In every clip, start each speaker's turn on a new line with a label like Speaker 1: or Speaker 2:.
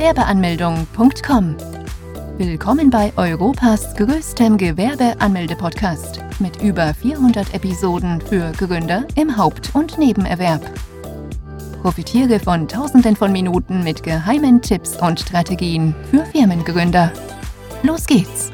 Speaker 1: Gewerbeanmeldung.com. Willkommen bei Europas größtem Gewerbeanmelde-Podcast mit über 400 Episoden für Gründer im Haupt- und Nebenerwerb. Profitiere von Tausenden von Minuten mit geheimen Tipps und Strategien für Firmengründer. Los geht's!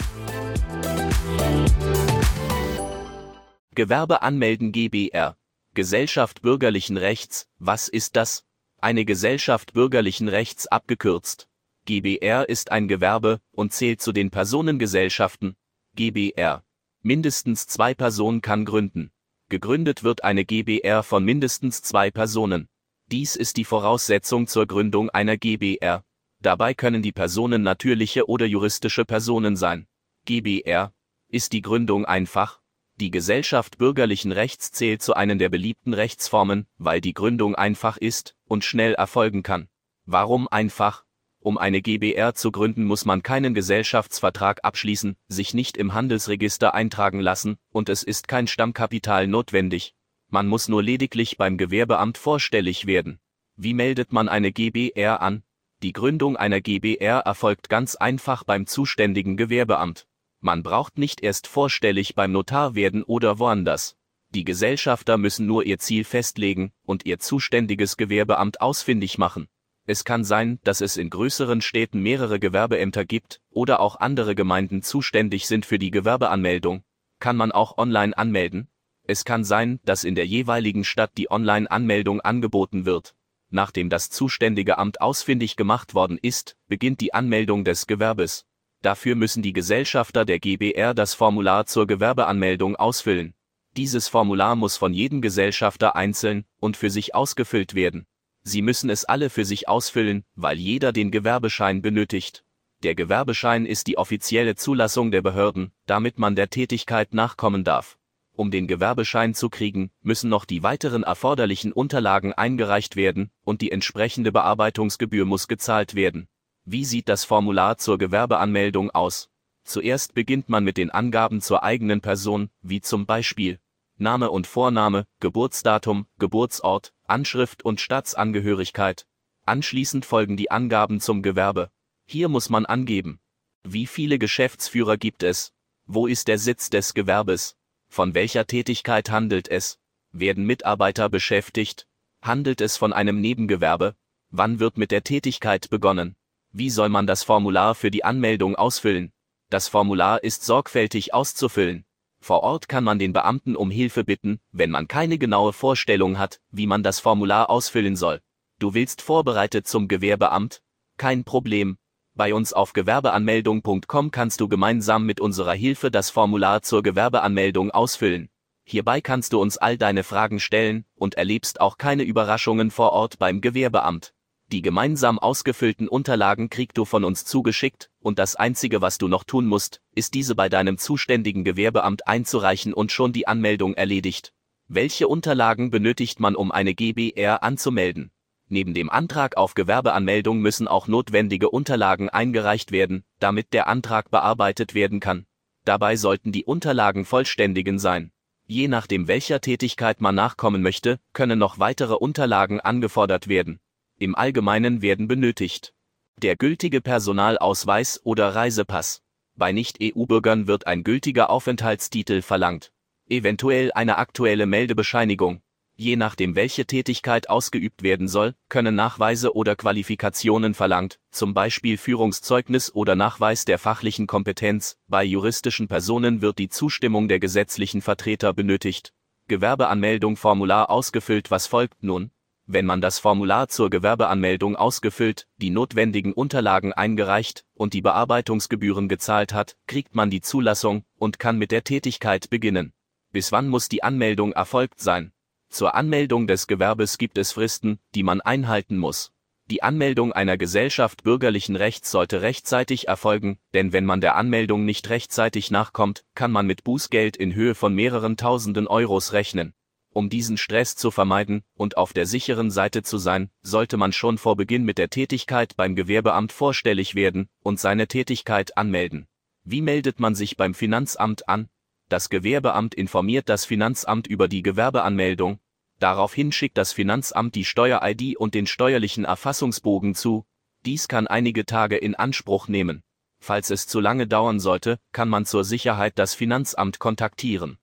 Speaker 2: Gewerbe anmelden GBR. Gesellschaft bürgerlichen Rechts, was ist das? Eine Gesellschaft bürgerlichen Rechts abgekürzt. GBR ist ein Gewerbe und zählt zu den Personengesellschaften. GBR. Mindestens zwei Personen kann gründen. Gegründet wird eine GBR von mindestens zwei Personen. Dies ist die Voraussetzung zur Gründung einer GBR. Dabei können die Personen natürliche oder juristische Personen sein. GBR. Ist die Gründung einfach? Die Gesellschaft bürgerlichen Rechts zählt zu einen der beliebten Rechtsformen, weil die Gründung einfach ist und schnell erfolgen kann. Warum einfach? Um eine GBR zu gründen, muss man keinen Gesellschaftsvertrag abschließen, sich nicht im Handelsregister eintragen lassen, und es ist kein Stammkapital notwendig. Man muss nur lediglich beim Gewerbeamt vorstellig werden. Wie meldet man eine GBR an? Die Gründung einer GBR erfolgt ganz einfach beim zuständigen Gewerbeamt. Man braucht nicht erst vorstellig beim Notar werden oder woanders. Die Gesellschafter müssen nur ihr Ziel festlegen und ihr zuständiges Gewerbeamt ausfindig machen. Es kann sein, dass es in größeren Städten mehrere Gewerbeämter gibt oder auch andere Gemeinden zuständig sind für die Gewerbeanmeldung. Kann man auch online anmelden? Es kann sein, dass in der jeweiligen Stadt die Online-Anmeldung angeboten wird. Nachdem das zuständige Amt ausfindig gemacht worden ist, beginnt die Anmeldung des Gewerbes. Dafür müssen die Gesellschafter der GBR das Formular zur Gewerbeanmeldung ausfüllen. Dieses Formular muss von jedem Gesellschafter einzeln und für sich ausgefüllt werden. Sie müssen es alle für sich ausfüllen, weil jeder den Gewerbeschein benötigt. Der Gewerbeschein ist die offizielle Zulassung der Behörden, damit man der Tätigkeit nachkommen darf. Um den Gewerbeschein zu kriegen, müssen noch die weiteren erforderlichen Unterlagen eingereicht werden und die entsprechende Bearbeitungsgebühr muss gezahlt werden. Wie sieht das Formular zur Gewerbeanmeldung aus? Zuerst beginnt man mit den Angaben zur eigenen Person, wie zum Beispiel Name und Vorname, Geburtsdatum, Geburtsort, Anschrift und Staatsangehörigkeit. Anschließend folgen die Angaben zum Gewerbe. Hier muss man angeben. Wie viele Geschäftsführer gibt es? Wo ist der Sitz des Gewerbes? Von welcher Tätigkeit handelt es? Werden Mitarbeiter beschäftigt? Handelt es von einem Nebengewerbe? Wann wird mit der Tätigkeit begonnen? Wie soll man das Formular für die Anmeldung ausfüllen? Das Formular ist sorgfältig auszufüllen. Vor Ort kann man den Beamten um Hilfe bitten, wenn man keine genaue Vorstellung hat, wie man das Formular ausfüllen soll. Du willst vorbereitet zum Gewerbeamt? Kein Problem. Bei uns auf gewerbeanmeldung.com kannst du gemeinsam mit unserer Hilfe das Formular zur Gewerbeanmeldung ausfüllen. Hierbei kannst du uns all deine Fragen stellen und erlebst auch keine Überraschungen vor Ort beim Gewerbeamt. Die gemeinsam ausgefüllten Unterlagen kriegst du von uns zugeschickt, und das Einzige, was du noch tun musst, ist diese bei deinem zuständigen Gewerbeamt einzureichen und schon die Anmeldung erledigt. Welche Unterlagen benötigt man, um eine GBR anzumelden? Neben dem Antrag auf Gewerbeanmeldung müssen auch notwendige Unterlagen eingereicht werden, damit der Antrag bearbeitet werden kann. Dabei sollten die Unterlagen vollständigen sein. Je nachdem welcher Tätigkeit man nachkommen möchte, können noch weitere Unterlagen angefordert werden im Allgemeinen werden benötigt. Der gültige Personalausweis oder Reisepass. Bei Nicht-EU-Bürgern wird ein gültiger Aufenthaltstitel verlangt. Eventuell eine aktuelle Meldebescheinigung. Je nachdem welche Tätigkeit ausgeübt werden soll, können Nachweise oder Qualifikationen verlangt, zum Beispiel Führungszeugnis oder Nachweis der fachlichen Kompetenz. Bei juristischen Personen wird die Zustimmung der gesetzlichen Vertreter benötigt. Gewerbeanmeldung Formular ausgefüllt Was folgt nun? Wenn man das Formular zur Gewerbeanmeldung ausgefüllt, die notwendigen Unterlagen eingereicht und die Bearbeitungsgebühren gezahlt hat, kriegt man die Zulassung und kann mit der Tätigkeit beginnen. Bis wann muss die Anmeldung erfolgt sein? Zur Anmeldung des Gewerbes gibt es Fristen, die man einhalten muss. Die Anmeldung einer Gesellschaft bürgerlichen Rechts sollte rechtzeitig erfolgen, denn wenn man der Anmeldung nicht rechtzeitig nachkommt, kann man mit Bußgeld in Höhe von mehreren tausenden Euros rechnen. Um diesen Stress zu vermeiden und auf der sicheren Seite zu sein, sollte man schon vor Beginn mit der Tätigkeit beim Gewerbeamt vorstellig werden und seine Tätigkeit anmelden. Wie meldet man sich beim Finanzamt an? Das Gewerbeamt informiert das Finanzamt über die Gewerbeanmeldung. Daraufhin schickt das Finanzamt die Steuer-ID und den steuerlichen Erfassungsbogen zu. Dies kann einige Tage in Anspruch nehmen. Falls es zu lange dauern sollte, kann man zur Sicherheit das Finanzamt kontaktieren.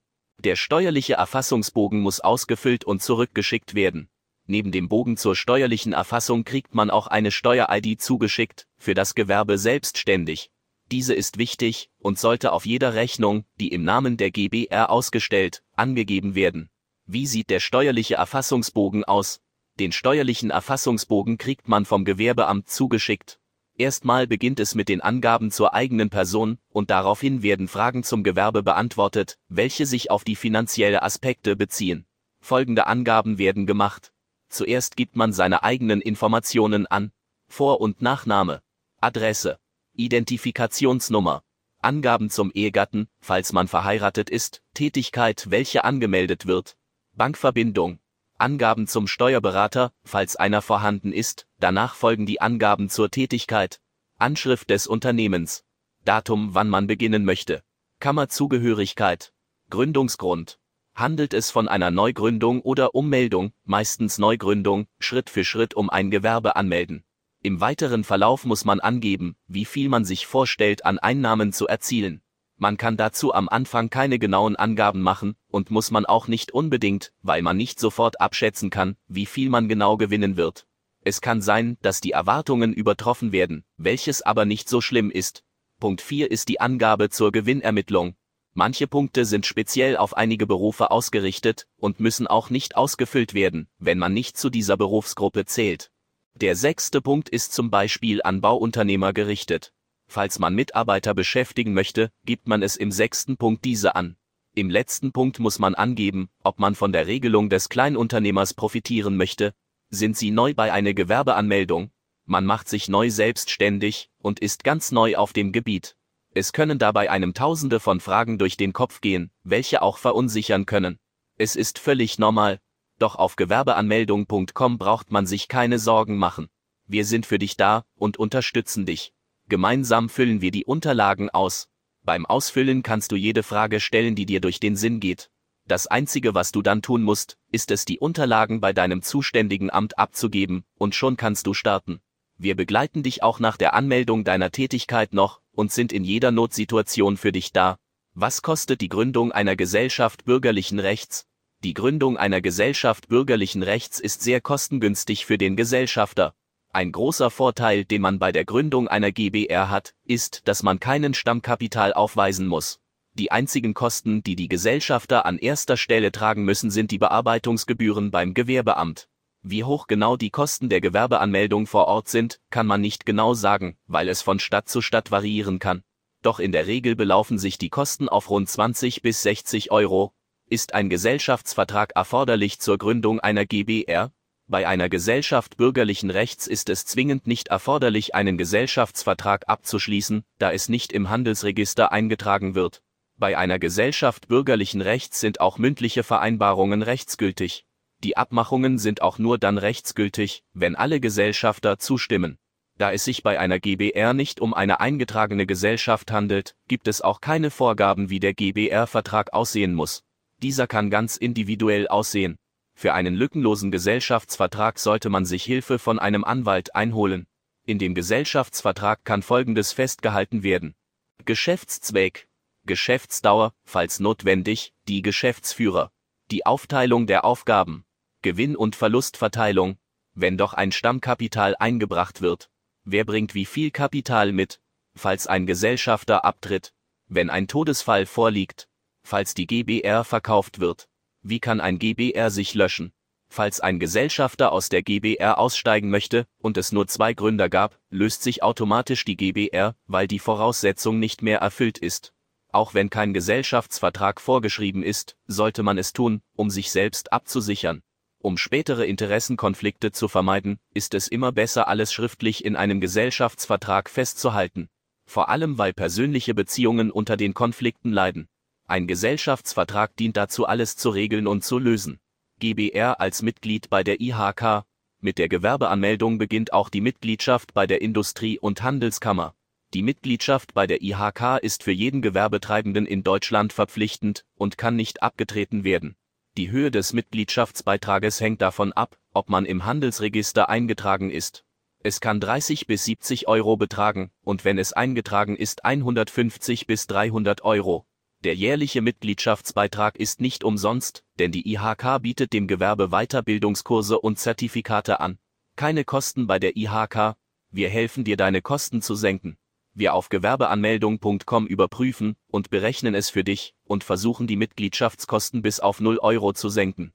Speaker 2: Der steuerliche Erfassungsbogen muss ausgefüllt und zurückgeschickt werden. Neben dem Bogen zur steuerlichen Erfassung kriegt man auch eine Steuer-ID zugeschickt, für das Gewerbe selbstständig. Diese ist wichtig und sollte auf jeder Rechnung, die im Namen der GBR ausgestellt, angegeben werden. Wie sieht der steuerliche Erfassungsbogen aus? Den steuerlichen Erfassungsbogen kriegt man vom Gewerbeamt zugeschickt. Erstmal beginnt es mit den Angaben zur eigenen Person und daraufhin werden Fragen zum Gewerbe beantwortet, welche sich auf die finanzielle Aspekte beziehen. Folgende Angaben werden gemacht. Zuerst gibt man seine eigenen Informationen an. Vor- und Nachname. Adresse. Identifikationsnummer. Angaben zum Ehegatten, falls man verheiratet ist, Tätigkeit, welche angemeldet wird. Bankverbindung. Angaben zum Steuerberater, falls einer vorhanden ist, danach folgen die Angaben zur Tätigkeit, Anschrift des Unternehmens, Datum, wann man beginnen möchte, Kammerzugehörigkeit, Gründungsgrund. Handelt es von einer Neugründung oder Ummeldung, meistens Neugründung, Schritt für Schritt um ein Gewerbe anmelden. Im weiteren Verlauf muss man angeben, wie viel man sich vorstellt an Einnahmen zu erzielen. Man kann dazu am Anfang keine genauen Angaben machen und muss man auch nicht unbedingt, weil man nicht sofort abschätzen kann, wie viel man genau gewinnen wird. Es kann sein, dass die Erwartungen übertroffen werden, welches aber nicht so schlimm ist. Punkt 4 ist die Angabe zur Gewinnermittlung. Manche Punkte sind speziell auf einige Berufe ausgerichtet und müssen auch nicht ausgefüllt werden, wenn man nicht zu dieser Berufsgruppe zählt. Der sechste Punkt ist zum Beispiel an Bauunternehmer gerichtet. Falls man Mitarbeiter beschäftigen möchte, gibt man es im sechsten Punkt diese an. Im letzten Punkt muss man angeben, ob man von der Regelung des Kleinunternehmers profitieren möchte. Sind Sie neu bei einer Gewerbeanmeldung? Man macht sich neu selbstständig und ist ganz neu auf dem Gebiet. Es können dabei einem Tausende von Fragen durch den Kopf gehen, welche auch verunsichern können. Es ist völlig normal. Doch auf gewerbeanmeldung.com braucht man sich keine Sorgen machen. Wir sind für dich da und unterstützen dich. Gemeinsam füllen wir die Unterlagen aus. Beim Ausfüllen kannst du jede Frage stellen, die dir durch den Sinn geht. Das Einzige, was du dann tun musst, ist es, die Unterlagen bei deinem zuständigen Amt abzugeben, und schon kannst du starten. Wir begleiten dich auch nach der Anmeldung deiner Tätigkeit noch und sind in jeder Notsituation für dich da. Was kostet die Gründung einer Gesellschaft bürgerlichen Rechts? Die Gründung einer Gesellschaft bürgerlichen Rechts ist sehr kostengünstig für den Gesellschafter. Ein großer Vorteil, den man bei der Gründung einer GbR hat, ist, dass man keinen Stammkapital aufweisen muss. Die einzigen Kosten, die die Gesellschafter an erster Stelle tragen müssen, sind die Bearbeitungsgebühren beim Gewerbeamt. Wie hoch genau die Kosten der Gewerbeanmeldung vor Ort sind, kann man nicht genau sagen, weil es von Stadt zu Stadt variieren kann. Doch in der Regel belaufen sich die Kosten auf rund 20 bis 60 Euro. Ist ein Gesellschaftsvertrag erforderlich zur Gründung einer GbR? Bei einer Gesellschaft bürgerlichen Rechts ist es zwingend nicht erforderlich, einen Gesellschaftsvertrag abzuschließen, da es nicht im Handelsregister eingetragen wird. Bei einer Gesellschaft bürgerlichen Rechts sind auch mündliche Vereinbarungen rechtsgültig. Die Abmachungen sind auch nur dann rechtsgültig, wenn alle Gesellschafter zustimmen. Da es sich bei einer GbR nicht um eine eingetragene Gesellschaft handelt, gibt es auch keine Vorgaben, wie der GbR-Vertrag aussehen muss. Dieser kann ganz individuell aussehen. Für einen lückenlosen Gesellschaftsvertrag sollte man sich Hilfe von einem Anwalt einholen. In dem Gesellschaftsvertrag kann Folgendes festgehalten werden. Geschäftszweck, Geschäftsdauer, falls notwendig, die Geschäftsführer, die Aufteilung der Aufgaben, Gewinn- und Verlustverteilung, wenn doch ein Stammkapital eingebracht wird. Wer bringt wie viel Kapital mit, falls ein Gesellschafter abtritt, wenn ein Todesfall vorliegt, falls die GBR verkauft wird, wie kann ein GBR sich löschen? Falls ein Gesellschafter aus der GBR aussteigen möchte und es nur zwei Gründer gab, löst sich automatisch die GBR, weil die Voraussetzung nicht mehr erfüllt ist. Auch wenn kein Gesellschaftsvertrag vorgeschrieben ist, sollte man es tun, um sich selbst abzusichern. Um spätere Interessenkonflikte zu vermeiden, ist es immer besser, alles schriftlich in einem Gesellschaftsvertrag festzuhalten. Vor allem weil persönliche Beziehungen unter den Konflikten leiden. Ein Gesellschaftsvertrag dient dazu, alles zu regeln und zu lösen. GbR als Mitglied bei der IHK. Mit der Gewerbeanmeldung beginnt auch die Mitgliedschaft bei der Industrie- und Handelskammer. Die Mitgliedschaft bei der IHK ist für jeden Gewerbetreibenden in Deutschland verpflichtend und kann nicht abgetreten werden. Die Höhe des Mitgliedschaftsbeitrages hängt davon ab, ob man im Handelsregister eingetragen ist. Es kann 30 bis 70 Euro betragen und wenn es eingetragen ist 150 bis 300 Euro. Der jährliche Mitgliedschaftsbeitrag ist nicht umsonst, denn die IHK bietet dem Gewerbe Weiterbildungskurse und Zertifikate an. Keine Kosten bei der IHK, wir helfen dir deine Kosten zu senken. Wir auf gewerbeanmeldung.com überprüfen und berechnen es für dich und versuchen die Mitgliedschaftskosten bis auf 0 Euro zu senken.